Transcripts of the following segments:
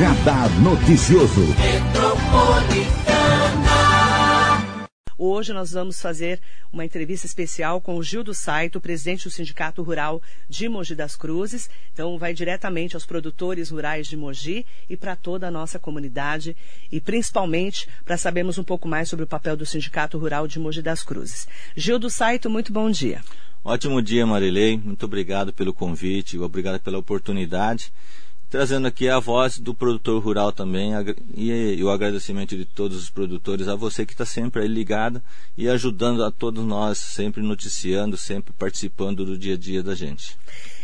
Radar Noticioso. Hoje nós vamos fazer uma entrevista especial com o Gil do Saito, presidente do Sindicato Rural de Mogi das Cruzes. Então vai diretamente aos produtores rurais de Mogi e para toda a nossa comunidade e principalmente para sabermos um pouco mais sobre o papel do Sindicato Rural de Mogi das Cruzes. Gil do Saito, muito bom dia. Ótimo dia, Marilei. Muito obrigado pelo convite, obrigado pela oportunidade trazendo aqui a voz do produtor rural também e, o agradecimento de todos os produtores a você que está sempre aí ligado e ajudando a todos nós, sempre noticiando, sempre participando do dia a dia da gente.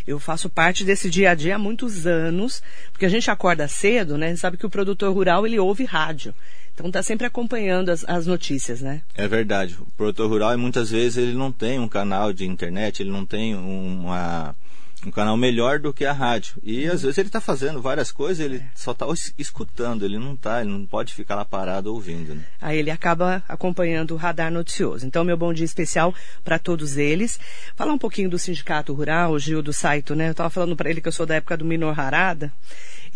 Eu faço parte desse dia a dia há muitos anos, porque a gente acorda cedo, né? Sabe que o produtor rural ele ouve rádio. Então está sempre acompanhando as, as, notícias, né? É verdade. O produtor rural muitas vezes ele não tem um canal de internet, ele não tem uma um canal melhor do que a rádio. E às vezes ele está fazendo várias coisas, ele é. só está escutando, ele não está, ele não pode ficar lá parado ouvindo. Né? Aí ele acaba acompanhando o radar noticioso. Então, meu bom dia especial para todos eles. Falar um pouquinho do Sindicato Rural, o Gil do Saito, né? Eu estava falando para ele que eu sou da época do Minor Harada.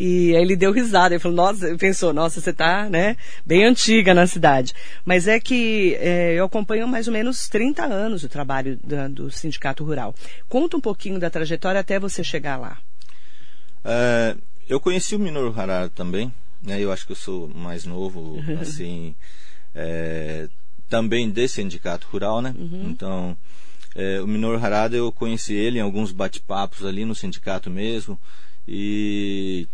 E aí ele deu risada, ele falou, nossa, pensou, nossa, você tá, né, bem antiga na cidade. Mas é que é, eu acompanho mais ou menos 30 anos o trabalho da, do Sindicato Rural. Conta um pouquinho da trajetória até você chegar lá. É, eu conheci o Minoru Harada também, né, eu acho que eu sou mais novo, assim, é, também desse Sindicato Rural, né, uhum. então... É, o Minoru Harada eu conheci ele em alguns bate-papos ali no sindicato mesmo e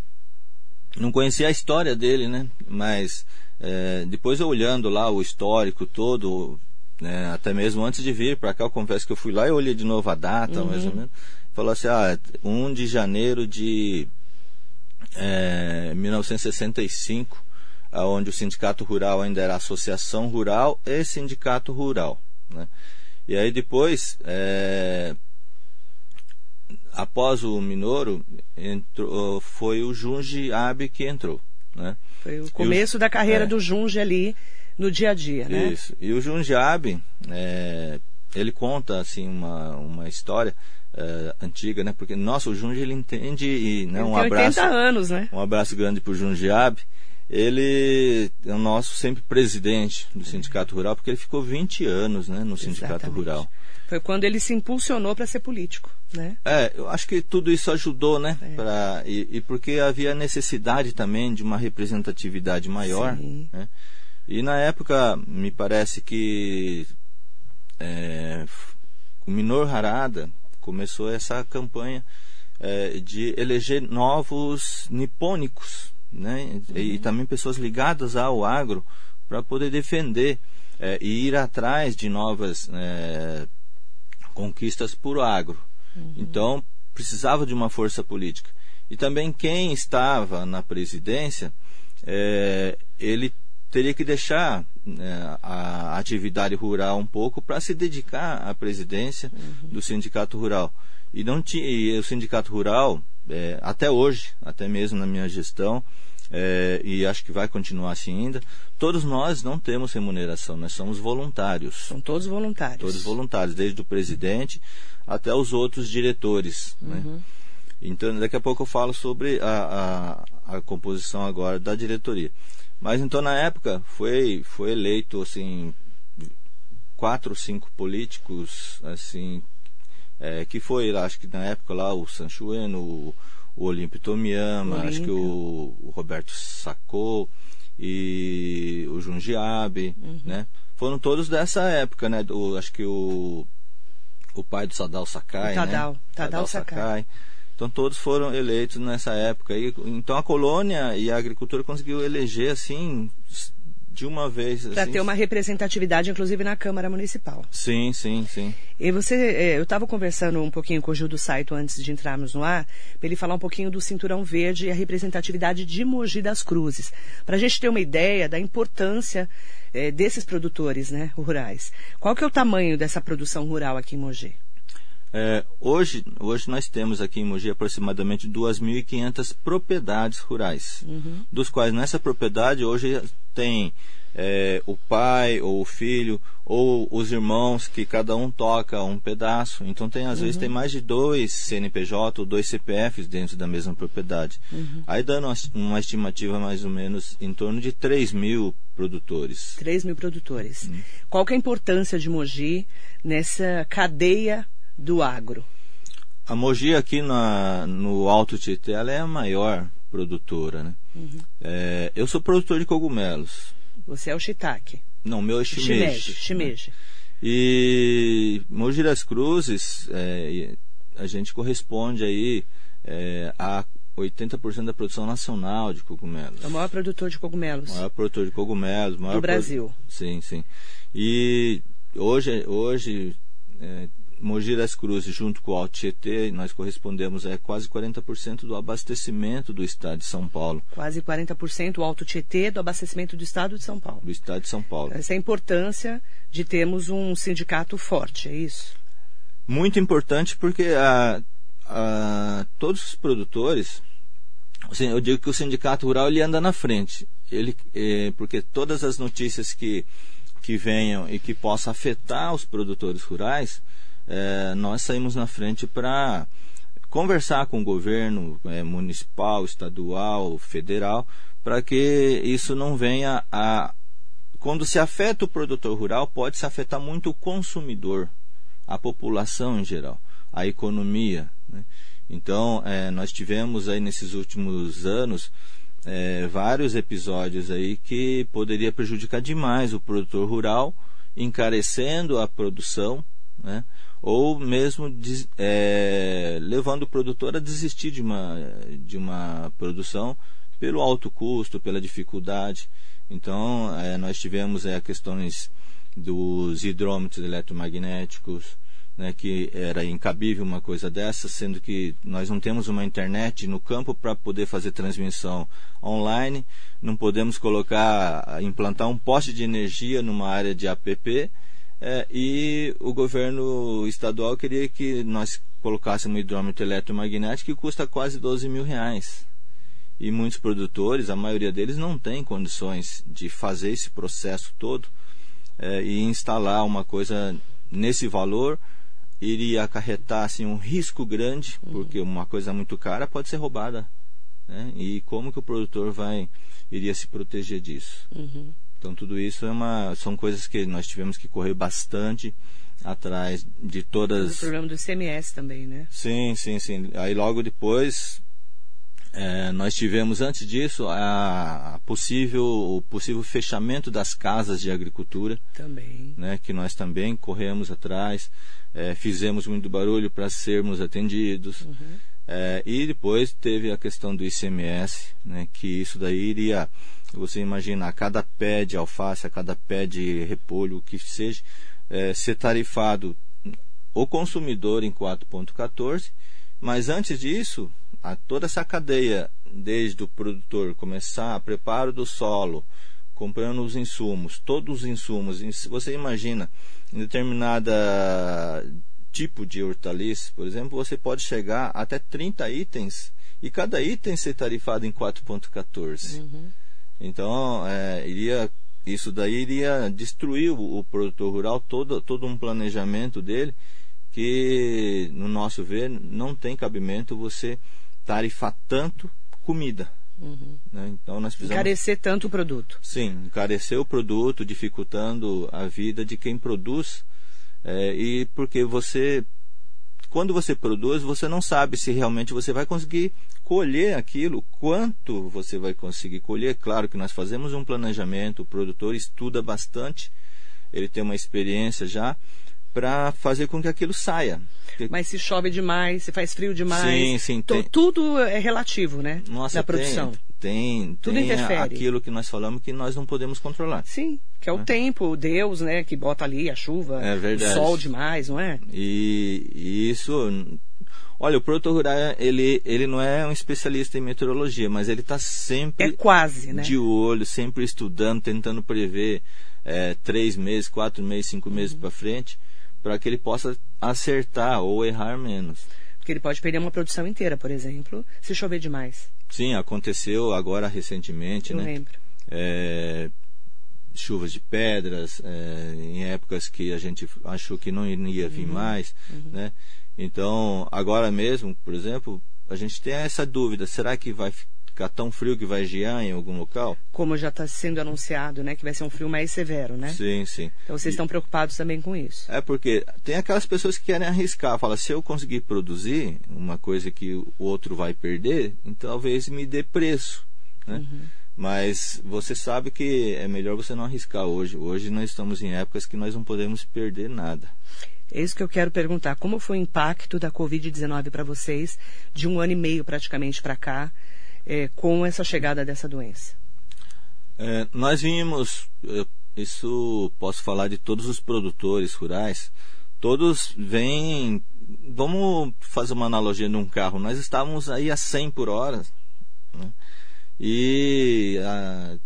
não conhecia a história dele, né? Mas é, depois eu olhando lá o histórico todo, né, até mesmo antes de vir para cá, eu confesso que eu fui lá e olhei de novo a data, uhum. mais ou menos. Falou assim, ah, 1 de janeiro de é, 1965, onde o Sindicato Rural ainda era Associação Rural e Sindicato Rural. Né? E aí depois, é, após o Minoro, entrou, foi o Junji Abe que entrou. Né? Foi o começo o, da carreira é, do Junji ali no dia a dia, né? Isso. E o Junji Abe, é, ele conta assim uma, uma história é, antiga, né? Porque nossa, o Junji ele entende e né, ele um tem abraço, anos, né? Um abraço grande para o Junji Abe. Ele é o nosso sempre presidente do Sindicato Rural, porque ele ficou 20 anos né, no Sindicato Exatamente. Rural. Foi quando ele se impulsionou para ser político, né? É, eu acho que tudo isso ajudou, né? É. Pra, e, e, porque havia necessidade também de uma representatividade maior. Sim. Né? E na época, me parece que é, o Minor Harada começou essa campanha é, de eleger novos nipônicos, né? Uhum. E, e também pessoas ligadas ao agro para poder defender é, e ir atrás de novas é, conquistas por agro. Uhum. Então, precisava de uma força política. E também quem estava na presidência, é, ele teria que deixar né, a atividade rural um pouco para se dedicar à presidência uhum. do sindicato rural. E não tinha, e o sindicato rural, é, até hoje, até mesmo na minha gestão, é, e acho que vai continuar assim ainda, todos nós não temos remuneração, nós somos voluntários. São todos voluntários. Todos voluntários, desde o presidente até os outros diretores. Né? Uhum. Né? Então, daqui a pouco eu falo sobre a, a, a, composição agora da diretoria. Mas então, na época, foi, foi eleito, assim, quatro ou cinco políticos, assim, é, que foi, acho que na época lá, o Sanchueno, o, o Olímpio Tomiyama, acho que o, o, Roberto Sacou e o Junjiabe, uhum. né? Foram todos dessa época, né? Do, acho que o, o pai do Sadal Sakai, o Tadal, né? Tadal, Tadal Sakai. Sakai. Então todos foram eleitos nessa época. E, então a colônia e a agricultura conseguiu eleger assim de uma vez. Para assim, ter uma representatividade, inclusive, na Câmara Municipal. Sim, sim, sim. E você, é, eu estava conversando um pouquinho com o Gil do Saito antes de entrarmos no ar, para ele falar um pouquinho do Cinturão Verde e a representatividade de Mogi das Cruzes. Para a gente ter uma ideia da importância é, desses produtores né, rurais. Qual que é o tamanho dessa produção rural aqui em Mogi? É, hoje, hoje nós temos aqui em Mogi aproximadamente 2.500 propriedades rurais, uhum. dos quais nessa propriedade hoje tem é, o pai ou o filho ou os irmãos que cada um toca um pedaço. Então tem às uhum. vezes tem mais de dois CNPJ ou dois CPFs dentro da mesma propriedade. Uhum. Aí dando uma estimativa mais ou menos em torno de 3 mil produtores. 3 mil produtores. Uhum. Qual que é a importância de Mogi nessa cadeia do agro? A Mogi aqui na, no Alto Tietê ela é a maior produtora. Né? Uhum. É, eu sou produtor de cogumelos. Você é o shiitake. Não, meu é shimeji. Shimeji. Né? E Mogi das Cruzes, é, a gente corresponde aí é, a 80% da produção nacional de cogumelos. É o maior produtor de cogumelos. O maior produtor de cogumelos. do Brasil. Sim, sim. E hoje, hoje é, Mogi das Cruzes, junto com o Alto Tietê, nós correspondemos a quase 40% do abastecimento do estado de São Paulo. Quase 40% o Alto Tietê do abastecimento do estado de São Paulo. Do estado de São Paulo. Essa é a importância de termos um sindicato forte, é isso? Muito importante porque a, a, todos os produtores, eu digo que o sindicato rural ele anda na frente. Ele, é, porque todas as notícias que, que venham e que possam afetar os produtores rurais, é, nós saímos na frente para conversar com o governo é, municipal, estadual, federal, para que isso não venha a. Quando se afeta o produtor rural, pode se afetar muito o consumidor, a população em geral, a economia. Né? Então, é, nós tivemos aí nesses últimos anos é, vários episódios aí que poderia prejudicar demais o produtor rural, encarecendo a produção, né? Ou mesmo é, levando o produtor a desistir de uma, de uma produção pelo alto custo, pela dificuldade. Então, é, nós tivemos é, questões dos hidrômetros eletromagnéticos, né, que era incabível uma coisa dessa, sendo que nós não temos uma internet no campo para poder fazer transmissão online, não podemos colocar, implantar um poste de energia numa área de APP, é, e o governo estadual queria que nós colocássemos um hidrômetro eletromagnético que custa quase 12 mil reais. E muitos produtores, a maioria deles, não tem condições de fazer esse processo todo é, e instalar uma coisa nesse valor iria acarretar assim, um risco grande, uhum. porque uma coisa muito cara pode ser roubada. Né? E como que o produtor vai iria se proteger disso? Uhum. Então tudo isso é uma, são coisas que nós tivemos que correr bastante atrás de todas. O problema do ICMS também, né? Sim, sim, sim. Aí logo depois é, nós tivemos antes disso a possível, o possível fechamento das casas de agricultura. Também. Né, que nós também corremos atrás, é, fizemos muito barulho para sermos atendidos. Uhum. É, e depois teve a questão do ICMS, né, que isso daí iria você imagina a cada pé de alface, a cada pé de repolho, o que seja, é, ser tarifado o consumidor em 4,14, mas antes disso, a toda essa cadeia, desde o produtor começar preparo do solo, comprando os insumos, todos os insumos, você imagina, em determinada tipo de hortaliça, por exemplo, você pode chegar até 30 itens e cada item ser tarifado em 4,14. Uhum. Então, é, iria, isso daí iria destruir o, o, produtor rural, todo, todo um planejamento dele, que, no nosso ver, não tem cabimento você tarifar tanto comida. Uhum. Né? Então nós precisamos... Encarecer tanto o produto. Sim, encarecer o produto, dificultando a vida de quem produz. É, e porque você quando você produz, você não sabe se realmente você vai conseguir colher aquilo, quanto você vai conseguir colher. Claro que nós fazemos um planejamento, o produtor estuda bastante, ele tem uma experiência já para fazer com que aquilo saia. Mas se chove demais, se faz frio demais, sim, sim, tem... tudo é relativo, né? Nossa, na produção. Tem, tem, tudo tem interfere. aquilo que nós falamos que nós não podemos controlar. Sim, que é o né? tempo, Deus, né, que bota ali a chuva, é o sol demais, não é? E, e isso Olha, o produtor rural, ele, ele não é um especialista em meteorologia, mas ele está sempre é quase, né? de olho, sempre estudando, tentando prever é, três meses, quatro meses, cinco meses uhum. para frente, para que ele possa acertar ou errar menos. Porque ele pode perder uma produção inteira, por exemplo, se chover demais. Sim, aconteceu agora recentemente, Eu né? lembro. É, chuvas de pedras, é, em épocas que a gente achou que não ia vir uhum. mais, uhum. né? Então, agora mesmo, por exemplo, a gente tem essa dúvida: será que vai ficar tão frio que vai gear em algum local? Como já está sendo anunciado, né? Que vai ser um frio mais severo, né? Sim, sim. Então vocês e... estão preocupados também com isso? É porque tem aquelas pessoas que querem arriscar, fala se eu conseguir produzir uma coisa que o outro vai perder, então talvez me dê preço, né? Uhum. Mas você sabe que é melhor você não arriscar hoje. Hoje nós estamos em épocas que nós não podemos perder nada. É isso que eu quero perguntar. Como foi o impacto da Covid-19 para vocês, de um ano e meio praticamente para cá, é, com essa chegada dessa doença? É, nós vimos, isso posso falar de todos os produtores rurais, todos vêm. Vamos fazer uma analogia num carro. Nós estávamos aí a 100 por hora. Né? E a,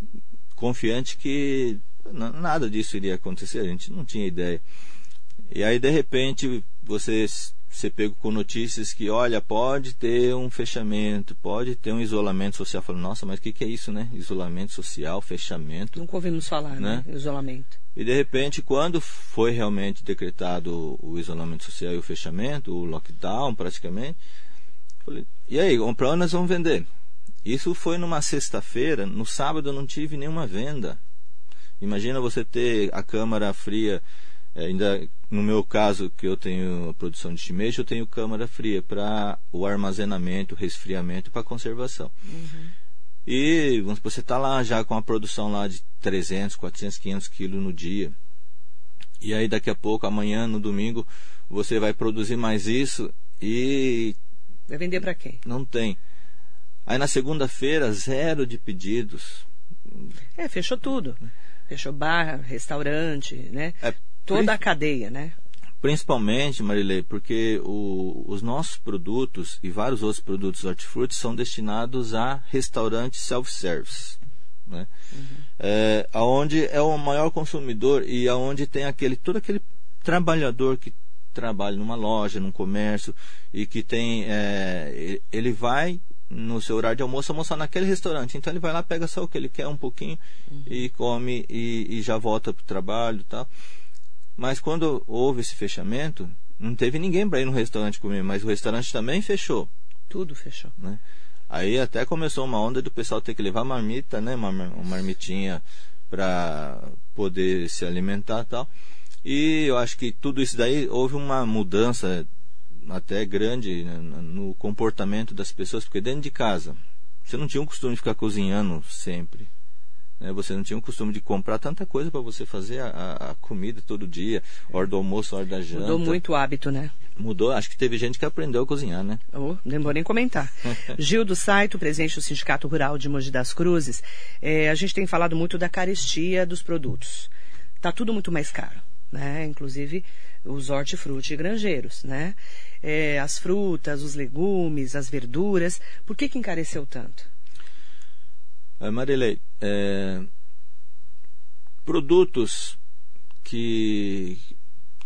confiante que nada disso iria acontecer, a gente não tinha ideia. E aí, de repente, você ser pego com notícias que, olha, pode ter um fechamento, pode ter um isolamento social. Falo, nossa, mas o que, que, é isso, né? Isolamento social, fechamento. Nunca ouvimos falar, né? né? Isolamento. E de repente, quando foi realmente decretado o isolamento social e o fechamento, o lockdown praticamente, falei, e aí, para onde nós vamos vender? Isso foi numa sexta-feira, no sábado eu não tive nenhuma venda. Imagina você ter a câmara fria, ainda no meu caso, que eu tenho produção de shimeji, eu tenho câmara fria para o armazenamento, resfriamento para conservação. Uhum. E você está lá já com a produção lá de 300, 400, 500 quilos no dia. E aí daqui a pouco, amanhã, no domingo, você vai produzir mais isso e... Vai vender para quem? Não tem. Aí na segunda-feira, zero de pedidos. É, fechou tudo. Fechou bar, restaurante, né? É, Toda a cadeia, né? Principalmente, Marilei, porque o, os nossos produtos e vários outros produtos hortifruti são destinados a restaurantes self-service. Né? Uhum. É, aonde é o maior consumidor e aonde tem aquele todo aquele trabalhador que trabalha numa loja, num comércio e que tem é, ele vai no seu horário de almoço almoçar naquele restaurante. Então ele vai lá, pega só o que ele quer um pouquinho uhum. e come e, e já volta para o trabalho e tal. Mas quando houve esse fechamento, não teve ninguém para ir no restaurante comer, mas o restaurante também fechou. Tudo fechou. Né? Aí até começou uma onda do pessoal ter que levar marmita, né? Uma, uma marmitinha para poder se alimentar e tal. E eu acho que tudo isso daí houve uma mudança até grande né, no comportamento das pessoas, porque dentro de casa você não tinha o costume de ficar cozinhando sempre. Né? Você não tinha o costume de comprar tanta coisa para você fazer a, a, comida todo dia, hora do almoço, hora da janta. Mudou muito o hábito, né? Mudou, acho que teve gente que aprendeu a cozinhar, né? Oh, não vou nem comentar. Gil do Saito, presidente do Sindicato Rural de Mogi das Cruzes, é, a gente tem falado muito da carestia dos produtos. Está tudo muito mais caro, né? Inclusive os hortifruti granjeiros, né? É, as frutas, os legumes, as verduras. Por que, que encareceu tanto? Uh, Marilei, é, produtos que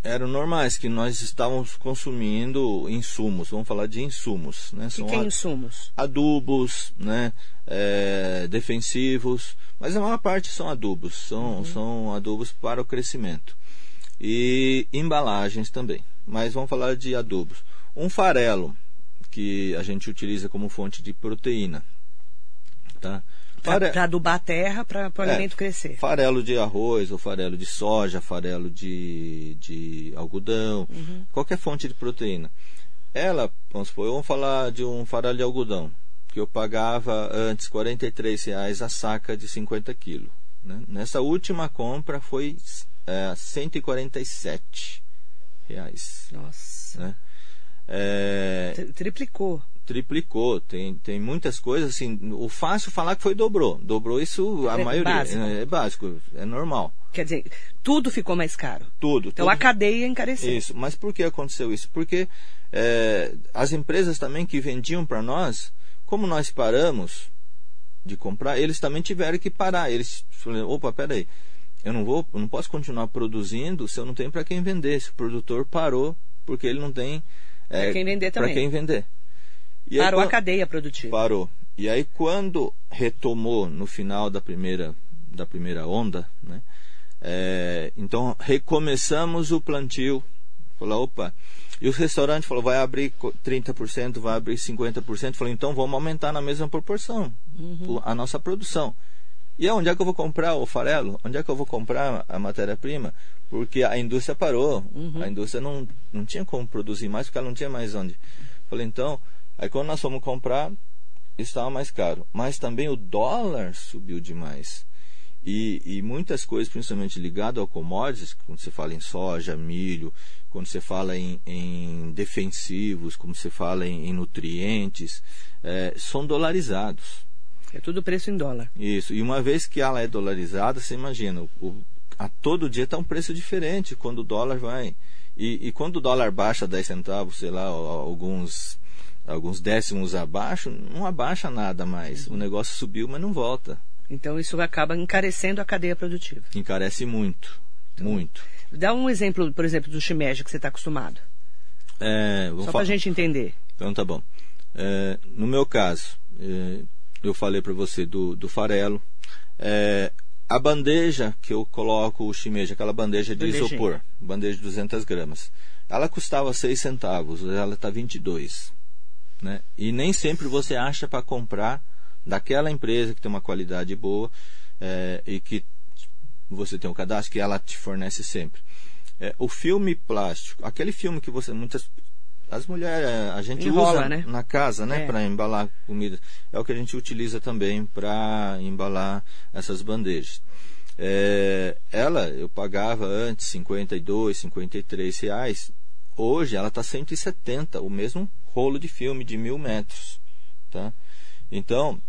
eram normais, que nós estávamos consumindo insumos, vamos falar de insumos. Né? São que, que é insumos? Adubos, né? É, defensivos, mas a maior parte são adubos, são, uhum. são adubos para o crescimento e embalagens também. Mas vamos falar de adubos. Um farelo que a gente utiliza como fonte de proteína, tá? Para adubar a terra para o é, alimento crescer. Farelo de arroz, ou farelo de soja, farelo de, de algodão, uhum. qualquer fonte de proteína. Ela, vamos supor, vamos falar de um farelo de algodão, que eu pagava antes R$ reais a saca de 50 quilos. Né? Nessa última compra foi é, 147 reais. Nossa. Né? É, Triplicou. Triplicou. Tem, tem muitas coisas assim. O fácil falar que foi dobrou. Dobrou isso a é maioria. Básico. É, é, básico, é normal. Quer dizer, tudo ficou mais caro. Tudo. Então tudo. a cadeia encareceu. Isso. Mas por que aconteceu isso? Porque é, as empresas também que vendiam para nós, como nós paramos de comprar, eles também tiveram que parar. Eles falaram, opa, peraí. Eu não vou, eu não posso continuar produzindo se eu não tenho para quem vender. Se o produtor parou porque ele não tem é, para quem vender também. Para quem vender. E parou aí, a cadeia produtiva. Parou. E aí quando retomou no final da primeira da primeira onda, né? É, então recomeçamos o plantio. Falou, opa. E o restaurante falou, vai abrir 30%, vai abrir 50%. Falei, então vamos aumentar na mesma proporção uhum. a nossa produção. E onde é que eu vou comprar o farelo? Onde é que eu vou comprar a matéria-prima? Porque a indústria parou. Uhum. A indústria não, não tinha como produzir mais, porque ela não tinha mais onde. Falei, então, aí quando nós fomos comprar, estava mais caro. Mas também o dólar subiu demais. E, e muitas coisas, principalmente ligado ao commodities, quando você fala em soja, milho, quando você fala em, em defensivos, como você fala em, em nutrientes, é, são dolarizados. É tudo preço em dólar. Isso. E uma vez que ela é dolarizada, você imagina, o, a todo dia está um preço diferente quando o dólar vai. E, e, quando o dólar baixa 10 centavos, sei lá, alguns, alguns décimos abaixo, não abaixa nada mais. Uhum. O negócio subiu, mas não volta. Então isso acaba encarecendo a cadeia produtiva. Encarece muito. Então, muito. Dá um exemplo, por exemplo, do shimeji que você está acostumado. É, Só para a gente entender. Então tá bom. É, no meu caso, é, eu falei para você do, do farelo. É, a bandeja que eu coloco o shimeji, aquela bandeja de isopor, bandeja de 200 gramas, ela custava 6 centavos, ela está 22. Né? E nem sempre você acha para comprar daquela empresa que tem uma qualidade boa é, e que você tem um cadastro que ela te fornece sempre. É, o filme plástico, aquele filme que você muitas as mulheres, a gente Enrola, usa né? na casa, né, é. para embalar comida. É o que a gente utiliza também para embalar essas bandejas. É, ela, eu pagava antes 52, 53 reais. Hoje ela está 170, o mesmo rolo de filme de mil metros. Tá? Então,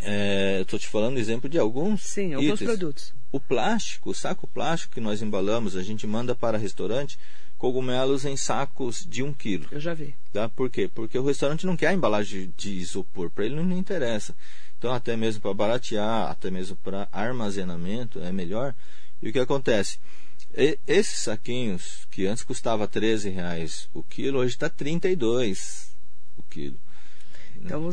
é, eu estou te falando exemplo de alguns Sim, alguns itens. produtos. O plástico, o saco plástico que nós embalamos, a gente manda para restaurante, cogumelos em sacos de um quilo. Eu já vi. Tá? Por quê? Porque o restaurante não quer a embalagem de isopor, para ele não, não interessa. Então, até mesmo para baratear, até mesmo para armazenamento, é melhor. E o que acontece? E, esses saquinhos, que antes custava 13 reais o quilo, hoje está 32 o quilo. Então,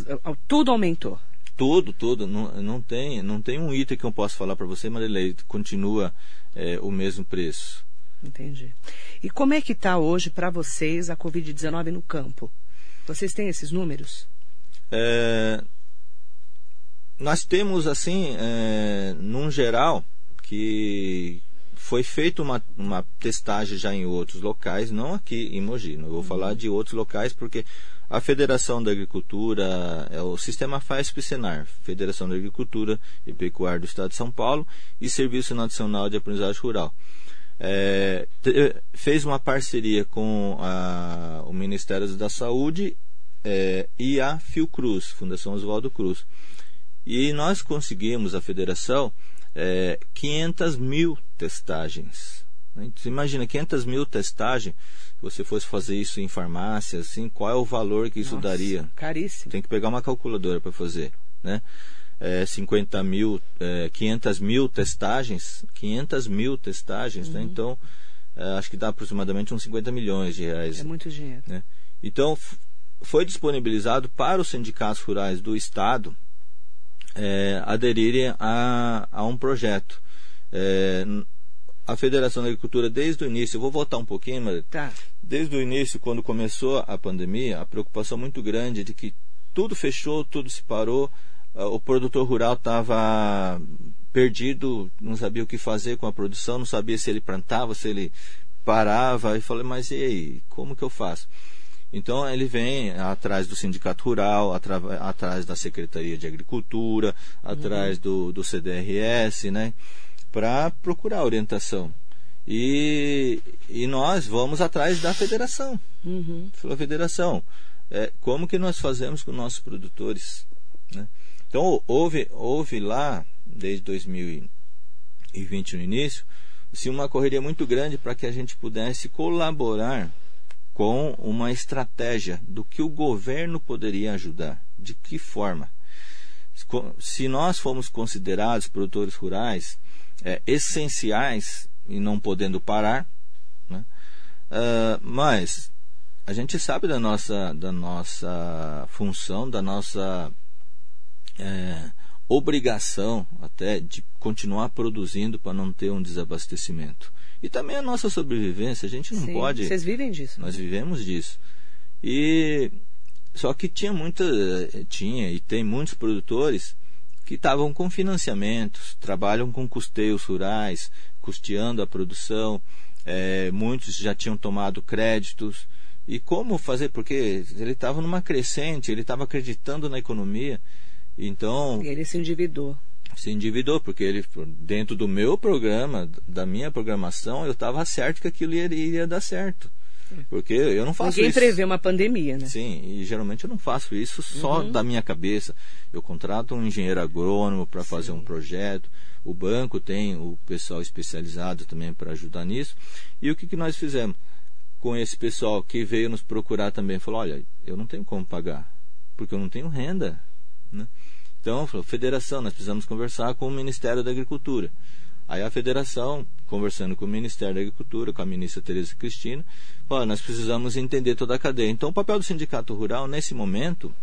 tudo aumentou. Tudo, tudo. Não, não, tem, não tem um item que eu possa falar para você, mas ele continua é, o mesmo preço. Entendi. E como é que está hoje para vocês a Covid-19 no campo? Vocês têm esses números? É, nós temos, assim, é, num geral, que foi feita uma, uma testagem já em outros locais, não aqui em Mogi. Não vou uhum. falar de outros locais porque a Federação da Agricultura, é o Sistema FASP-Senar, Federação da Agricultura e Pecuária do Estado de São Paulo e Serviço Nacional de Aprendizagem Rural é, fez uma parceria com a, o Ministério da Saúde é, e a Fiocruz, Fundação Oswaldo Cruz. E nós conseguimos, a federação, é, 500 mil testagens. Né? Você imagina, 500 mil testagens, se você fosse fazer isso em farmácia, assim, qual é o valor que isso Nossa, daria? Caríssimo. Tem que pegar uma calculadora para fazer, né? é, 50 mil, é, 500 mil testagens, 500 mil testagens, né? uhum. né? então é, acho que dá aproximadamente uns 50 milhões de reais. É muito dinheiro. Né? Então foi disponibilizado para os sindicatos rurais do estado é, aderirem a, a um projeto. É, a Federação da Agricultura, desde o início, vou voltar um pouquinho, mas tá. desde o início, quando começou a pandemia, a preocupação muito grande de que tudo fechou, tudo se parou, ah, o produtor rural estava perdido, não sabia o que fazer com a produção, não sabia se ele plantava, se ele parava, e falei, mas e aí, como que eu faço? Então ele vem atrás do sindicato rural, atrás da Secretaria de Agricultura, atrás uhum. do, do CDRS, né, para procurar orientação. E, e nós vamos atrás da federação. Uhum. Falou, federação, é, como que nós fazemos com nossos produtores? Né? Então, houve, houve lá, desde 2020 no início, assim, uma correria muito grande para que a gente pudesse colaborar com uma estratégia do que o governo poderia ajudar, de que forma. Se nós fomos considerados produtores rurais é, essenciais e não podendo parar, né? uh, mas a gente sabe da nossa, da nossa função, da nossa é, obrigação até de continuar produzindo para não ter um desabastecimento. E também a nossa sobrevivência, a gente não Sim, pode. Vocês vivem disso? Nós né? vivemos disso. E só que tinha muita, tinha e tem muitos produtores que estavam com financiamentos, trabalham com custeios rurais, custeando a produção. É, muitos já tinham tomado créditos. E como fazer? Porque ele estava numa crescente, ele estava acreditando na economia. Então. E ele se endividou. Se endividou, porque ele, dentro do meu programa, da minha programação, eu estava certo que aquilo iria, iria dar certo. Porque eu não faço Ninguém isso. prevê uma pandemia, né? Sim, e geralmente eu não faço isso só Uhum. da minha cabeça. Eu contrato um engenheiro agrônomo para fazer um projeto. O banco tem o pessoal especializado também para ajudar nisso. E o que, que nós fizemos? Com esse pessoal que veio nos procurar também, falou: olha, eu não tenho como pagar, porque eu não tenho renda. Né? Então, falou, federação, nós precisamos conversar com o Ministério da Agricultura. Aí a federação, conversando com o Ministério da Agricultura, com a ministra Tereza Cristina, nós precisamos entender toda a cadeia. Então, o papel do Sindicato Rural, nesse momento,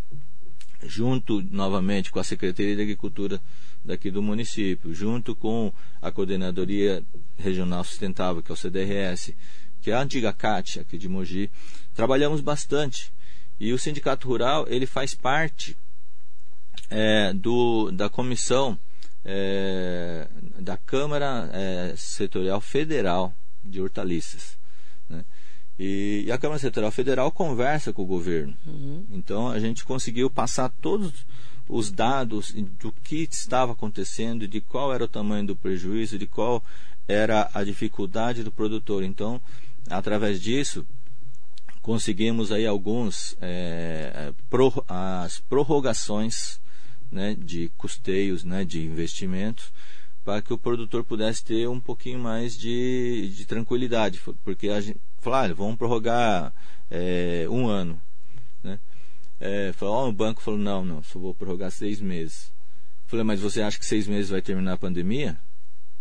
junto novamente com a Secretaria de Agricultura daqui do município, junto com a Coordenadoria Regional Sustentável, que é o CDRS, que é a antiga CAT aqui de Mogi, trabalhamos bastante. E o Sindicato Rural, ele faz parte é, do, da comissão é, da Câmara é, Setorial Federal de Hortaliças. Né? E, e, a Câmara Setorial Federal conversa com o governo. Uhum. Então a gente conseguiu passar todos os dados do que estava acontecendo, de qual era o tamanho do prejuízo, de qual era a dificuldade do produtor. Então, através disso, conseguimos aí alguns é, pro, as prorrogações né, de custeios, né, de investimentos, para que o produtor pudesse ter um pouquinho mais de, de tranquilidade, porque a gente falou, ah, vamos prorrogar é, um ano, né? É, falou, oh, o banco falou, não, não, só vou prorrogar seis meses. Falei, mas você acha que seis meses vai terminar a pandemia?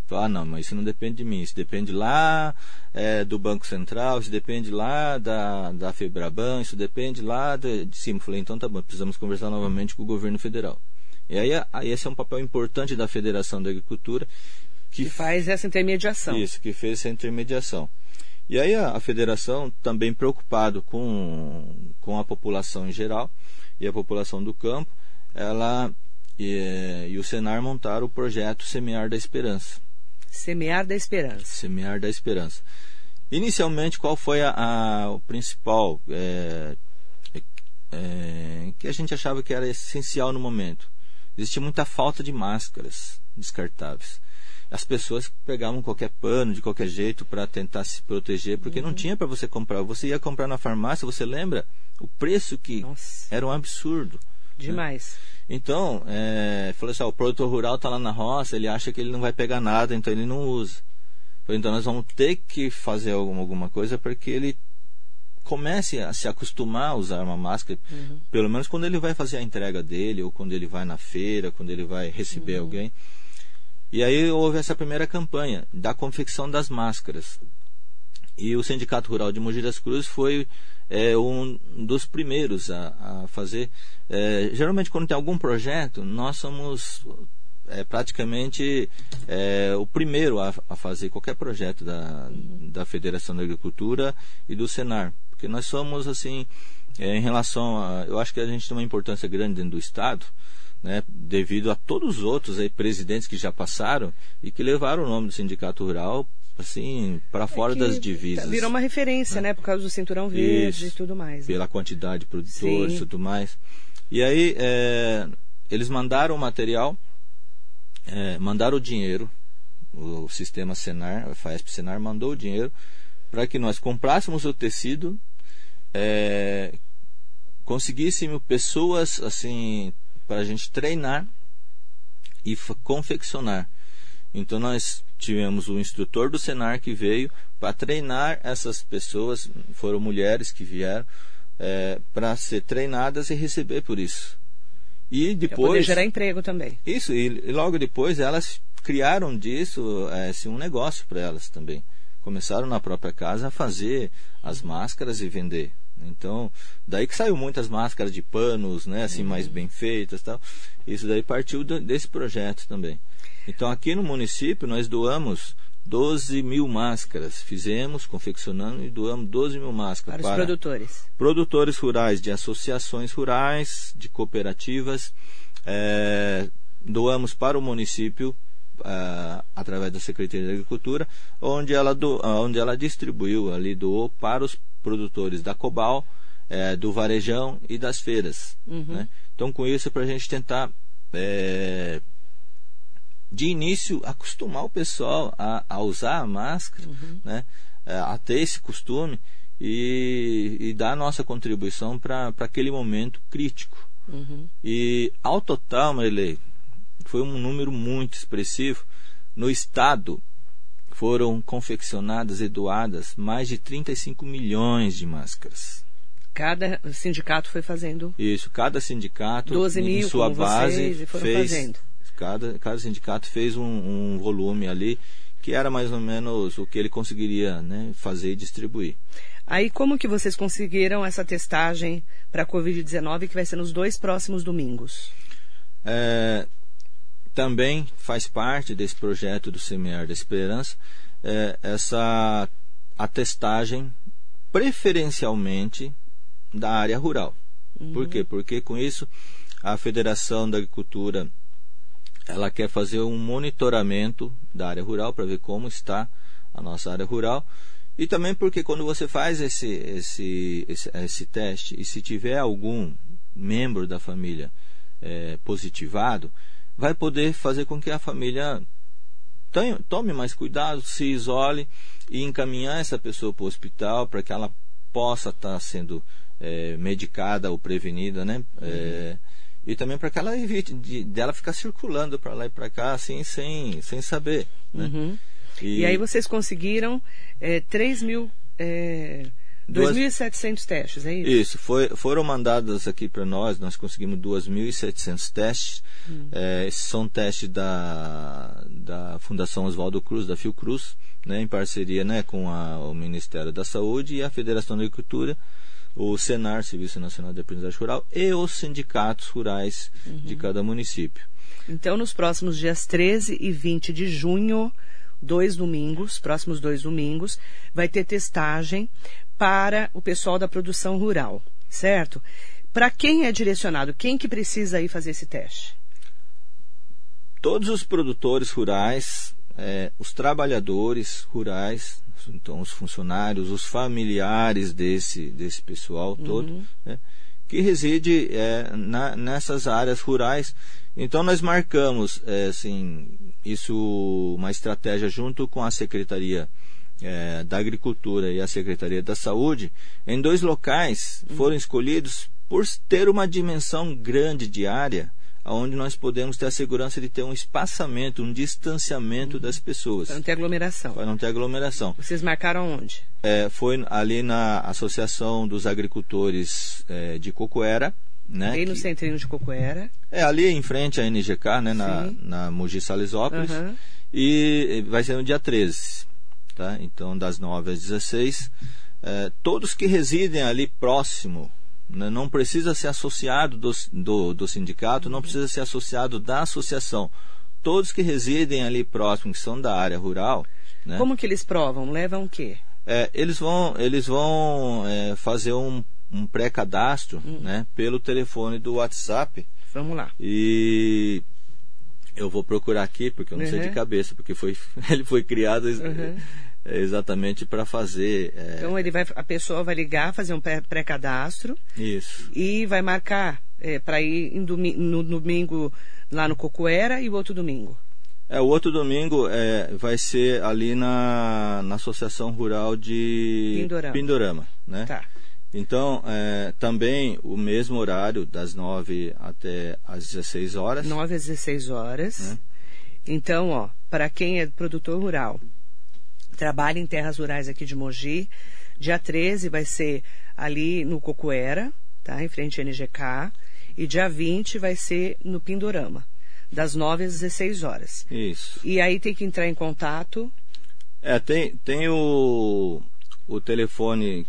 Falei, ah, não, mas isso não depende de mim, isso depende lá é, do Banco Central, isso depende lá da, da Febraban, isso depende lá de, de cima. Falei, então tá bom, precisamos conversar novamente com o governo federal. E aí, aí esse é um papel importante da Federação da Agricultura. Que, que faz essa intermediação. Isso, que fez essa intermediação. E aí a, a federação, também preocupado com, com a população em geral e a população do campo, ela e, e o Senar montaram o projeto Semear da Esperança. Semear da Esperança. Semear da Esperança. Inicialmente, qual foi a, a o principal é, é, que a gente achava que era essencial no momento? Existia muita falta de máscaras descartáveis as pessoas pegavam qualquer pano de qualquer jeito para tentar se proteger, porque uhum. não tinha para você comprar. Você ia comprar na farmácia, você lembra o preço que Nossa. era um absurdo. Demais. Né? Então, é, falou assim: ó, o produtor rural está lá na roça, ele acha que ele não vai pegar nada, então ele não usa. Então nós vamos ter que fazer alguma, alguma coisa para que ele comece a se acostumar a usar uma máscara, uhum. pelo menos quando ele vai fazer a entrega dele, ou quando ele vai na feira, quando ele vai receber uhum. alguém. E aí houve essa primeira campanha da confecção das máscaras. E o Sindicato Rural de Mogi das Cruzes foi é, um dos primeiros a, a fazer. É, geralmente, quando tem algum projeto, nós somos é, praticamente o primeiro a, a, fazer qualquer projeto da, da Federação da Agricultura e do Senar. Porque nós somos, assim, em relação a. Eu acho que a gente tem uma importância grande dentro do Estado né, devido a todos os outros aí, presidentes que já passaram e que levaram o nome do Sindicato Rural assim para fora é das divisas. Virou uma referência, né, por causa do cinturão verde Isso, e tudo mais. Pela quantidade de produtores e tudo mais. E aí é, eles mandaram o material, é, mandaram o dinheiro, o sistema Senar, a FAESP Senar mandou o dinheiro para que nós comprássemos o tecido, é, conseguíssemos pessoas assim para a gente treinar e confeccionar. Então nós tivemos o instrutor do Senar que veio para treinar essas pessoas, foram mulheres que vieram é, para ser treinadas e receber por isso. E depois pra poder gerar emprego também. Isso e, e logo depois elas criaram disso é, assim, um negócio para elas também. Começaram na própria casa a fazer as máscaras e vender. Então, daí que saiu muitas máscaras de panos, né, assim, uhum. mais bem feitas tal. Isso daí partiu desse projeto também. Então, aqui no município, nós doamos 12 mil máscaras. Fizemos, confeccionando e doamos 12 mil máscaras. Para, para os produtores. Produtores rurais, de associações rurais, de cooperativas. É, doamos para o município uh, através da Secretaria de Agricultura, onde ela, do, onde ela distribuiu ali, doou para os produtores da Cobal, uh, do Varejão e das feiras. Uhum. Né? Então, com isso, é para a gente tentar, é, de início, acostumar o pessoal a, a usar a máscara, uhum. né? a ter esse costume e, e dar a nossa contribuição para aquele momento crítico. Uhum. E ao total, Marilei, foi um número muito expressivo. No estado foram confeccionadas e doadas mais de 35 milhões de máscaras. Cada sindicato foi fazendo? Isso, cada sindicato 12 mil, em sua base fez. Fazendo. Cada, cada sindicato fez um, um volume ali que era mais ou menos o que ele conseguiria né, fazer e distribuir. Aí como que vocês conseguiram essa testagem para a Covid-19 que vai ser nos dois próximos domingos? É, também faz parte desse projeto do Semear da Esperança é, essa atestagem preferencialmente da área rural. Uhum. Por quê? Porque com isso a Federação da Agricultura ela quer fazer um monitoramento da área rural para ver como está a nossa área rural e também porque quando você faz esse, esse, esse, esse teste e se tiver algum membro da família é, positivado, vai poder fazer com que a família tome mais cuidado, se isole e encaminhar essa pessoa para o hospital para que ela possa estar sendo é, medicada ou prevenida, né? Uhum. É, e também para que ela evite de, dela ficar circulando para lá e para cá assim sem, sem saber. Né? Uhum. E, e, aí vocês conseguiram é, 3 mil é, 2.700 testes, é isso? Isso, foi, foram mandadas aqui para nós, nós conseguimos 2.700 testes. Hum. É, são testes da, da Fundação Oswaldo Cruz, da Fiocruz, né, em parceria né, com a, o Ministério da Saúde e a Federação da Agricultura, o Senar, Serviço Nacional de Aprendizagem Rural, e os sindicatos rurais uhum. de cada município. Então, nos próximos dias 13 e 20 de junho, dois domingos, próximos dois domingos, vai ter testagem para o pessoal da produção rural, certo? Para quem é direcionado? Quem que precisa ir fazer esse teste? Todos os produtores rurais, é, os trabalhadores rurais, então os funcionários, os familiares desse, desse pessoal todo, uhum. né, que reside é, na, nessas áreas rurais. Então nós marcamos é, assim, isso uma estratégia junto com a Secretaria é, da Agricultura e a Secretaria da Saúde, em dois locais uhum. foram escolhidos por ter uma dimensão grande de área, onde nós podemos ter a segurança de ter um espaçamento, um distanciamento uhum. das pessoas. Para não ter aglomeração. Para não ter aglomeração. Vocês marcaram onde? É, foi ali na Associação dos Agricultores é, de Cocoera. Né, ali no que, centrinho de Cocoera. É, ali em frente à NGK, né, na, na Mogi Salesópolis. Uhum. E vai ser no dia 13 tá? então das 9 às 16. É, todos que residem ali próximo, né, não precisa ser associado do, do, do sindicato, não precisa ser associado da associação. Todos que residem ali próximo, que são da área rural. Né, Como que eles provam? Levam o quê? É, eles vão, eles vão é, fazer um, um pré-cadastro hum. né, pelo telefone do WhatsApp. Vamos lá. E eu vou procurar aqui, porque eu não uhum. sei de uhum. cabeça, porque foi, ele foi criado uhum. exatamente para fazer. É... Então ele vai, a pessoa vai ligar, fazer um pré-cadastro. Isso. E vai marcar é, para ir no domingo lá no Cocoera e o outro domingo. É, o outro domingo é, vai ser ali na, na Associação Rural de Pindorama, Pindorama né? Tá. Então, é, também o mesmo horário, das 9 até as 16 horas. 9 às 16 horas. É. Então, ó, para quem é produtor rural, trabalha em terras rurais aqui de Mogi, dia 13 vai ser ali no Cocoera, tá? Em frente à NGK. E dia 20 vai ser no Pindorama, das 9 às 16 horas. Isso. E aí tem que entrar em contato É, tem, tem o, o telefone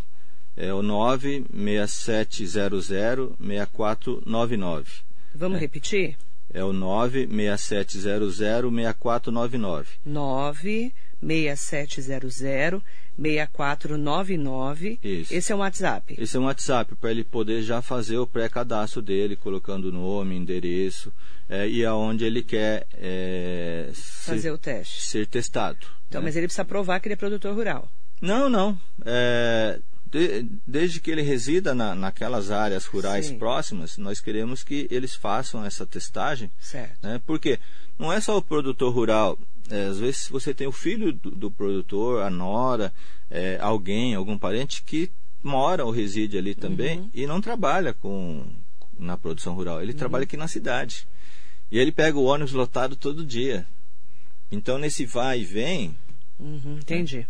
é o 96700-6499. Vamos é. repetir? É o 96700-6499. 96700 6499. Isso. Esse é um WhatsApp. Esse é um WhatsApp para ele poder já fazer o pré-cadastro dele, colocando nome, endereço é, e aonde ele quer é, fazer ser, o teste. Ser testado. Então, né? mas ele precisa provar que ele é produtor rural. Não, não. É, de, desde que ele resida na, naquelas áreas rurais Sim. próximas, nós queremos que eles façam essa testagem. Certo. Né? Porque não é só o produtor rural. É, às vezes você tem o filho do, do produtor, a nora, é, alguém, algum parente que mora ou reside ali também Uhum. e não trabalha com na produção rural. Ele trabalha aqui na cidade. E ele pega o ônibus lotado todo dia. Então, nesse vai e vem, Uhum, entendi.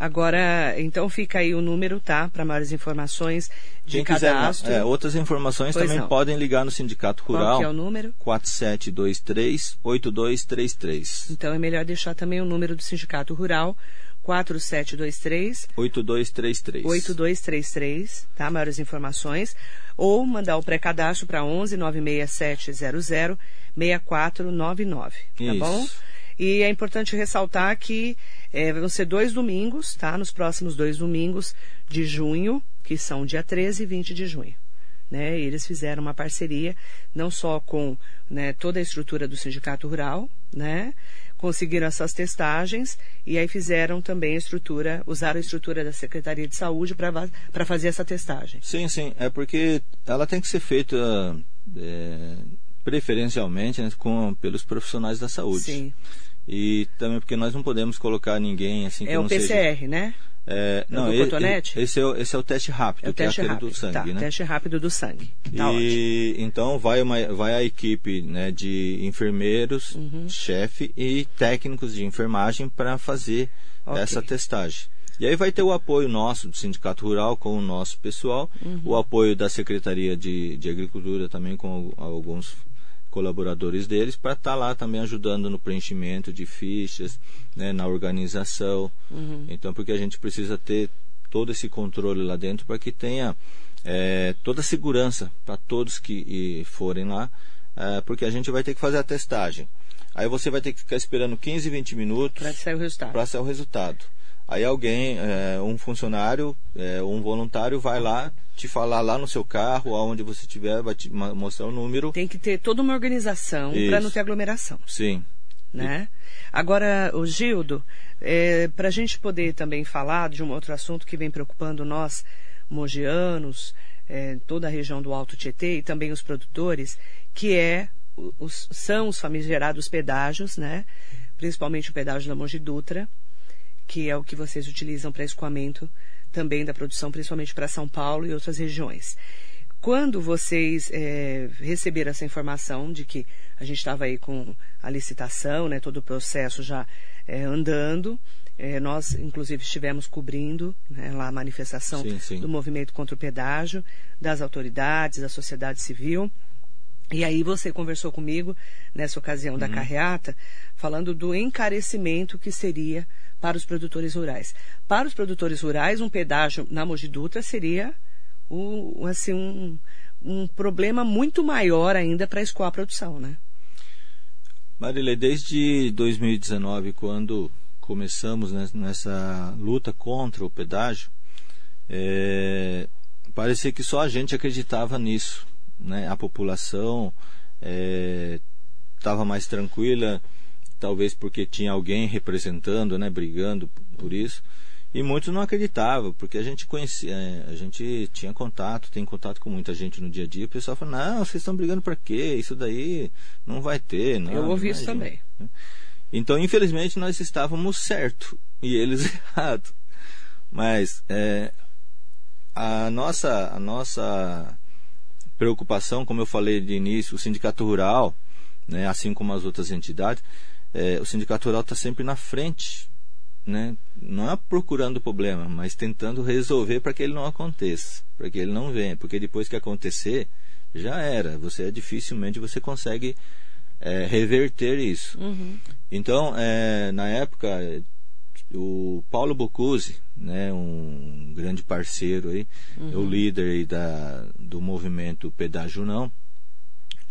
Agora, então fica aí o número, tá? Para maiores informações de quem quiser cadastro. é, outras informações Pois também não. podem ligar no Sindicato Qual Rural que é o número? 4723-8233. Então é melhor deixar também o número do Sindicato Rural, 4723 8233. 8233, tá? Maiores informações. Ou mandar o pré-cadastro para 11 96700 6499, tá Isso. bom? E é importante ressaltar que eh, vão ser dois domingos, tá? Nos próximos dois domingos de junho, que são dia 13 e 20 de junho. Né? E eles fizeram uma parceria, não só com né, toda a estrutura do Sindicato Rural, né? conseguiram essas testagens e aí fizeram também a estrutura, usaram a estrutura da Secretaria de Saúde para fazer essa testagem. Sim, sim. É porque ela tem que ser feita é, preferencialmente né, com, pelos profissionais da saúde. Sim. E também porque nós não podemos colocar ninguém assim que É o não PCR, seja... né? É, É o não, do cotonete? esse, é o, esse é o teste rápido, É o que teste é rápido. do sangue, tá, né? teste rápido do sangue. Tá ótimo. e então vai, uma, vai a equipe né, de enfermeiros, Uhum. chefe e técnicos de enfermagem para fazer Ok. essa testagem. E aí vai ter o apoio nosso do Sindicato Rural com o nosso pessoal, Uhum. o apoio da Secretaria de, de Agricultura também com al- alguns colaboradores deles para estar lá também ajudando no preenchimento de fichas, né, na organização. Uhum. Então, porque a gente precisa ter todo esse controle lá dentro para que tenha é, toda a segurança para todos que forem lá, é, porque a gente vai ter que fazer a testagem. Aí você vai ter que ficar esperando 15, 20 minutos Para sair o resultado. para sair o resultado. Aí alguém, é, um funcionário, é, um voluntário vai lá te falar lá no seu carro, aonde você estiver, vai te mostrar o número. Tem que ter toda uma organização para não ter aglomeração. Sim. né? Agora, o Gildo, para a gente poder também falar de um outro assunto que vem preocupando nós, mogianos, eh, toda a região do Alto Tietê e também os produtores, que é os, são os famigerados pedágios, né? Principalmente o pedágio da Mogi Dutra, que é o que vocês utilizam para escoamento também da produção, principalmente para São Paulo e outras regiões. Quando vocês eh, receberam essa informação de que a gente estava aí com a licitação, né, todo o processo já eh, andando, eh, nós inclusive estivemos cobrindo né, lá a manifestação Sim, sim. do movimento contra o pedágio, das autoridades, da sociedade civil. E aí você conversou comigo nessa ocasião Uhum. da carreata, falando do encarecimento que seria para os produtores rurais. Para os produtores rurais, um pedágio na Mogi Dutra seria o, assim, um, um problema muito maior ainda para escoar a produção, né? Marília, desde 2019, quando começamos né, nessa luta contra o pedágio, é, parecia que só a gente acreditava nisso. Né? A população estava mais tranquila, talvez porque tinha alguém representando, né, brigando por isso. E muitos não acreditavam, porque a gente conhecia, é, a gente tinha contato, tem contato com muita gente no dia a dia. O pessoal fala: não, vocês estão brigando para quê? Isso daí não vai ter. Não, Eu ouvi isso imagina." também. Então, infelizmente, nós estávamos certo e eles errado. Mas é, a nossa a nossa preocupação, como eu falei de início, o sindicato rural, né, assim como as outras entidades, é, o sindicato rural está sempre na frente, né, não é procurando o problema, mas tentando resolver para que ele não aconteça, para que ele não venha, porque depois que acontecer já era, você dificilmente você consegue é, reverter isso. Uhum. Então, é, na época, o Paulo Bocuse, né, um grande parceiro aí, uhum. é o líder aí da, do movimento Pedágio Não,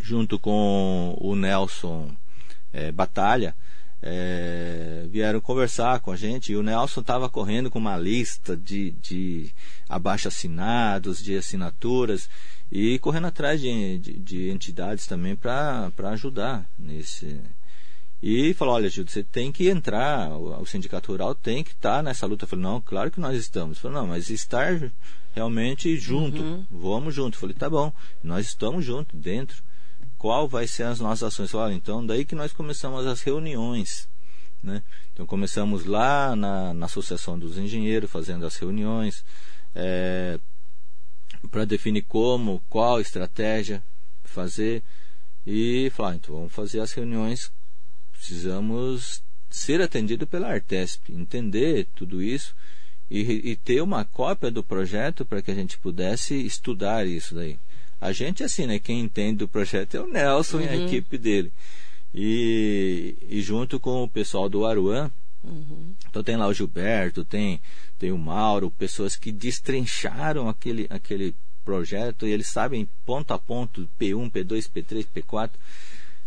junto com o Nelson é, Batalha, é, vieram conversar com a gente e o Nelson estava correndo com uma lista de, de abaixo assinados, de assinaturas e correndo atrás de, de, de entidades também para ajudar nesse. E falou: olha, Gildo, você tem que entrar, o, o sindicato rural tem que estar tá nessa luta. Eu falei: não, claro que nós estamos. Eu falei: não, mas estar realmente junto, uhum. vamos junto. Eu falei: tá bom, nós estamos juntos dentro qual vai ser as nossas ações. Então daí que nós começamos as reuniões. Né? Então começamos lá na, na Associação dos Engenheiros, fazendo as reuniões, é, para definir como, qual estratégia fazer. E falar, ah, então vamos fazer as reuniões, precisamos ser atendido pela Artesp, entender tudo isso e, e ter uma cópia do projeto para que a gente pudesse estudar isso daí. A gente, assim, né? Quem entende do projeto é o Nelson uhum. e a uhum. equipe dele. E, e junto com o pessoal do Aruan, uhum. então tem lá o Gilberto, tem, tem o Mauro, pessoas que destrincharam aquele, aquele projeto e eles sabem ponto a ponto, P1, P2, P3, P4.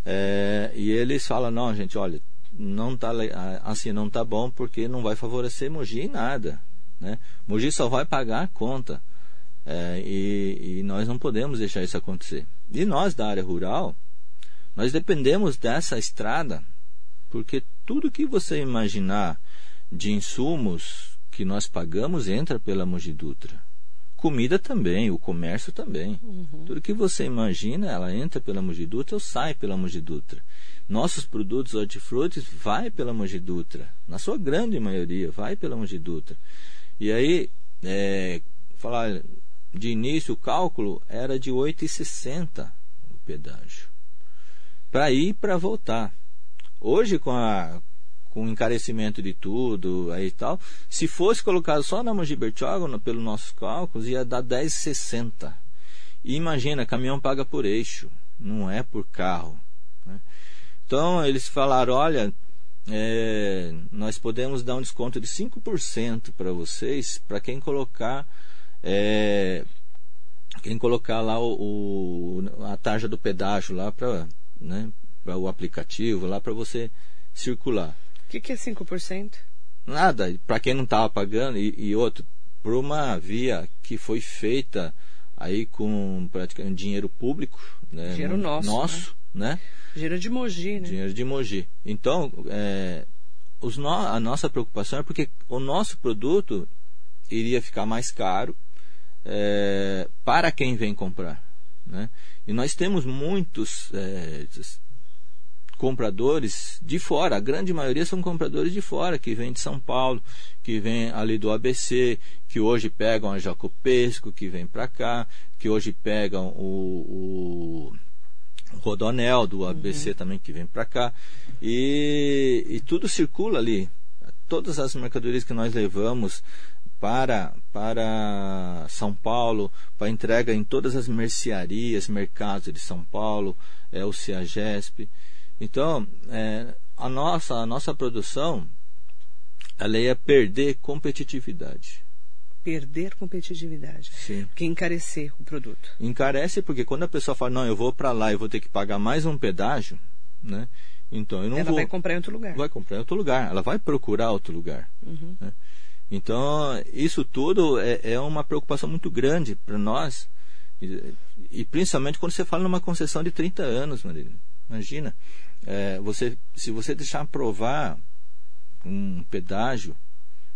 É, e eles falam, não, gente, olha, não tá assim não tá bom porque não vai favorecer Mogi em nada, né? Mogi só vai pagar a conta. É, e, e nós não podemos deixar isso acontecer. E nós da área rural, nós dependemos dessa estrada, porque tudo que você imaginar de insumos que nós pagamos entra pela Mogi Dutra. Comida também, o comércio também. Uhum. Tudo que você imagina, ela entra pela Mogi Dutra ou sai pela Mogi Dutra. Nossos produtos hortifrutis vai pela Mogi Dutra. Na sua grande maioria, vai pela Mogi Dutra. E aí, é, falar, de início o cálculo era de 8,60 o pedágio. Para ir e para voltar. Hoje, com, a, com o encarecimento de tudo aí e tal, se fosse colocado só na Mogi Bertioga, pelos nossos cálculos, ia dar 10,60. E imagina, caminhão paga por eixo, não é por carro. Né? Então, eles falaram, olha, é, nós podemos dar um desconto de 5% para vocês, para quem colocar é, quem colocar lá o, o, a taxa do pedágio lá para né, o aplicativo lá para você circular. O que, que é 5%? Nada, para quem não estava pagando e, e outro, por uma via que foi feita aí com praticamente dinheiro público, né, dinheiro nosso, nosso né? né? Dinheiro de Mogi, né? Dinheiro de Mogi. Então, é, os no, a nossa preocupação é porque o nosso produto iria ficar mais caro é, para quem vem comprar. Né? E nós temos muitos é, compradores de fora, a grande maioria são compradores de fora, que vêm de São Paulo, que vêm ali do ABC, que hoje pegam a Jacopesco, que vem para cá, que hoje pegam o, o Rodonel do ABC uhum. também, que vem para cá. E, e tudo circula ali. Todas as mercadorias que nós levamos para, para São Paulo, para entrega em todas as mercearias, mercados de São Paulo, é o CEAGESP. Então, é, a, nossa, a nossa produção ela ia perder competitividade. Perder competitividade. Sim. Porque encarecer o produto. Encarece porque quando a pessoa fala, não, eu vou para lá e vou ter que pagar mais um pedágio, né? Então eu não ela vou. vai comprar em outro lugar. Vai comprar em outro lugar. Ela vai procurar outro lugar. Uhum. Né? Então, isso tudo é, é uma preocupação muito grande para nós, e, e, principalmente quando você fala numa concessão de 30 anos, Marília. Imagina, é, você, se você deixar aprovar um pedágio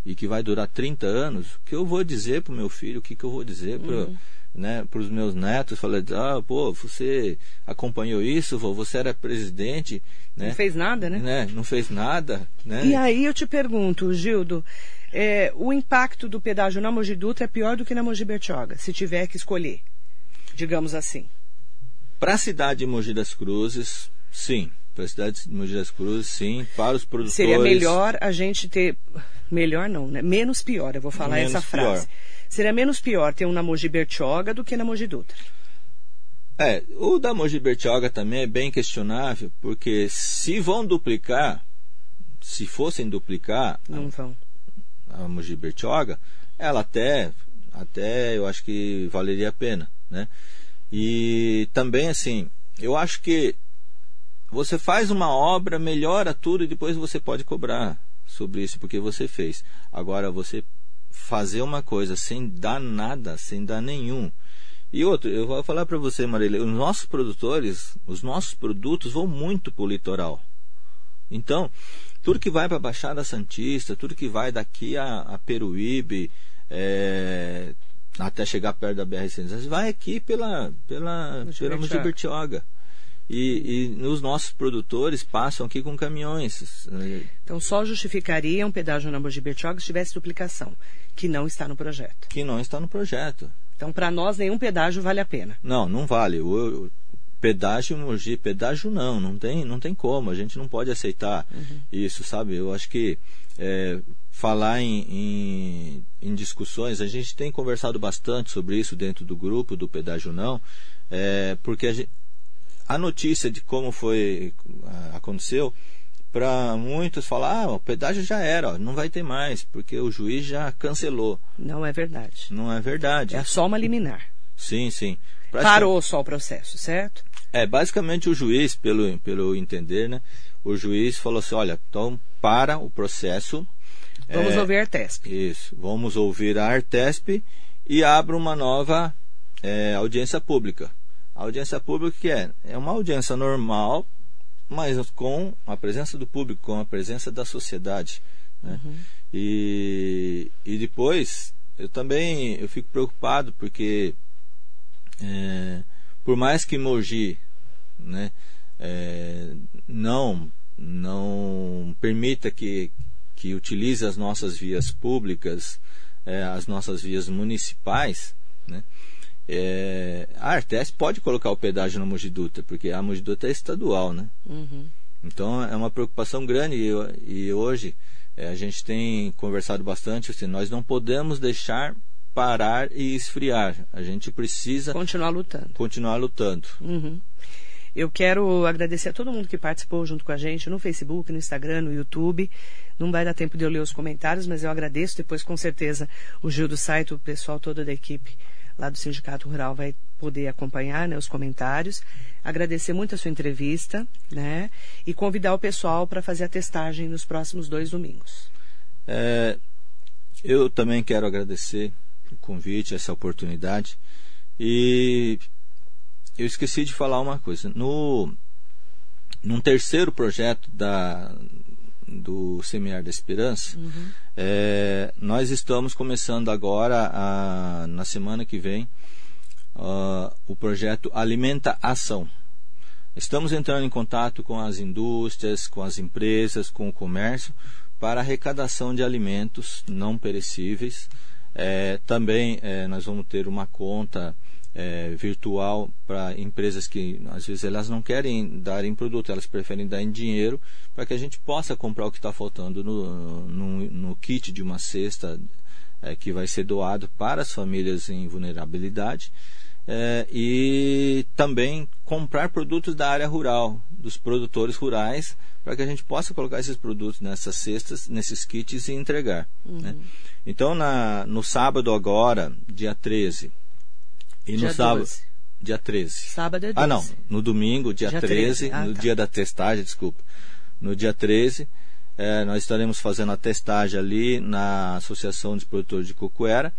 e que vai durar 30 anos, o que eu vou dizer para o meu filho, o que, que eu vou dizer para uhum. né, os meus netos? Falei, ah, pô, você acompanhou isso, você era presidente. Né? Não fez nada, né? né? Não fez nada. Né? E aí eu te pergunto, Gildo, é, o impacto do pedágio na Mogi Dutra é pior do que na Mogi Bertioga, se tiver que escolher, digamos assim. Para a cidade de Mogi das Cruzes, sim. Para a cidade de Mogi das Cruzes, sim. Para os produtores. Seria melhor a gente ter. Melhor não, né? Menos pior, eu vou falar menos essa frase. Pior. Seria menos pior ter um na Mogi Bertioga do que na Mogi Dutra. É, o da Mogi Bertioga também é bem questionável, porque se vão duplicar, se fossem duplicar, não vão. A Mogi Bertioga, ela até, até eu acho que valeria a pena, né? E também assim, eu acho que você faz uma obra, melhora tudo e depois você pode cobrar sobre isso porque você fez. Agora você fazer uma coisa sem dar nada, sem dar nenhum. E outro, eu vou falar para você, Marília, os nossos produtores, os nossos produtos vão muito para o litoral. Então, tudo que vai para a Baixada Santista, tudo que vai daqui a, a Peruíbe, é, até chegar perto da BR-116, vai aqui pela, pela, pela Bertioga. E, e os nossos produtores passam aqui com caminhões. Então só justificaria um pedágio na Mogi Bertioga se tivesse duplicação, que não está no projeto. Que não está no projeto. Então para nós nenhum pedágio vale a pena. Não, não vale. O, o pedágio Mogi, pedágio não, não tem, não tem como. A gente não pode aceitar uhum. isso, sabe? Eu acho que é, falar em, em, em, discussões, a gente tem conversado bastante sobre isso dentro do grupo do pedágio não, é, porque a gente a notícia de como foi aconteceu para muitos falar ah, o pedágio já era ó, não vai ter mais porque o juiz já cancelou não é verdade não é verdade é só uma liminar sim sim parou só o processo certo é basicamente o juiz pelo pelo entender né o juiz falou assim olha então para o processo vamos é, ouvir a Artesp isso vamos ouvir a Artesp e abra uma nova é, audiência pública a audiência pública que é? É uma audiência normal, mas com a presença do público, com a presença da sociedade. Né? Uhum. E, e depois, eu também eu fico preocupado porque é, por mais que Mogi né, é, não, não permita que, que utilize as nossas vias públicas, é, as nossas vias municipais, né, é, a Artes pode colocar o pedágio na Mogi Dutra, porque a Mogi Dutra é estadual, né? Uhum. Então é uma preocupação grande e, e hoje é, a gente tem conversado bastante, assim, nós não podemos deixar parar e esfriar. A gente precisa continuar lutando. Continuar lutando. Uhum. Eu quero agradecer a todo mundo que participou junto com a gente no Facebook, no Instagram, no YouTube. Não vai dar tempo de eu ler os comentários, mas eu agradeço. Depois, com certeza, o Gil do site, o pessoal todo da equipe lá do Sindicato Rural vai poder acompanhar né, os comentários. Agradecer muito a sua entrevista né, e convidar o pessoal para fazer a testagem nos próximos dois domingos. É, eu também quero agradecer convite, essa oportunidade. E eu esqueci de falar uma coisa. No num terceiro projeto da, do Semear da Esperança, uhum. é, nós estamos começando agora, a, na semana que vem, uh, o projeto Alimenta Ação. Estamos entrando em contato com as indústrias, com as empresas, com o comércio, para arrecadação de alimentos não perecíveis. É, também é, nós vamos ter uma conta é, virtual para empresas que às vezes elas não querem dar em produto, elas preferem dar em dinheiro para que a gente possa comprar o que está faltando no, no, no, kit de uma cesta é, que vai ser doado para as famílias em vulnerabilidade. É, e também comprar produtos da área rural, dos produtores rurais, para que a gente possa colocar esses produtos nessas cestas, nesses kits e entregar. Uhum. Né? Então, na, no sábado agora, dia 13, e dia no sábado, 12. dia 13. Sábado é 12. Ah, não. No domingo, dia, dia 13, 13. Ah, no tá. dia da testagem, desculpa. No dia 13, é, nós estaremos fazendo a testagem ali na Associação dos Produtores de Cocuera.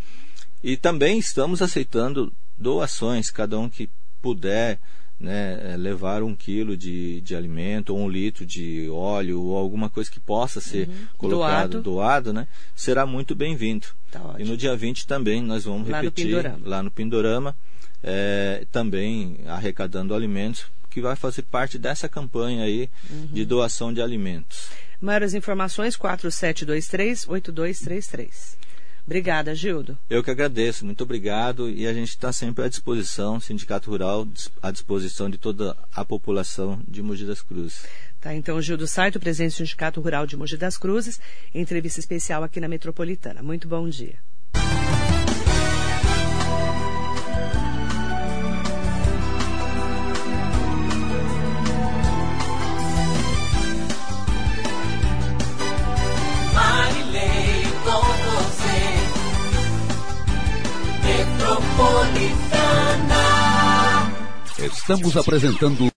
E também estamos aceitando doações, cada um que puder né, é, levar um quilo de, de alimento ou um litro de óleo ou alguma coisa que possa ser uhum. colocado, doado, doado né, será muito bem-vindo. Tá e no dia 20 também nós vamos lá repetir no lá no Pindorama, é, também arrecadando alimentos, que vai fazer parte dessa campanha aí uhum. de doação de alimentos. Maiores informações 4723-8233. Obrigada, Gildo. Eu que agradeço, muito obrigado e a gente está sempre à disposição, Sindicato Rural, à disposição de toda a população de Mogi das Cruzes. Tá, então, Gildo Saito, presidente do Sindicato Rural de Mogi das Cruzes, entrevista especial aqui na Metropolitana. Muito bom dia. Metropolitana. Estamos apresentando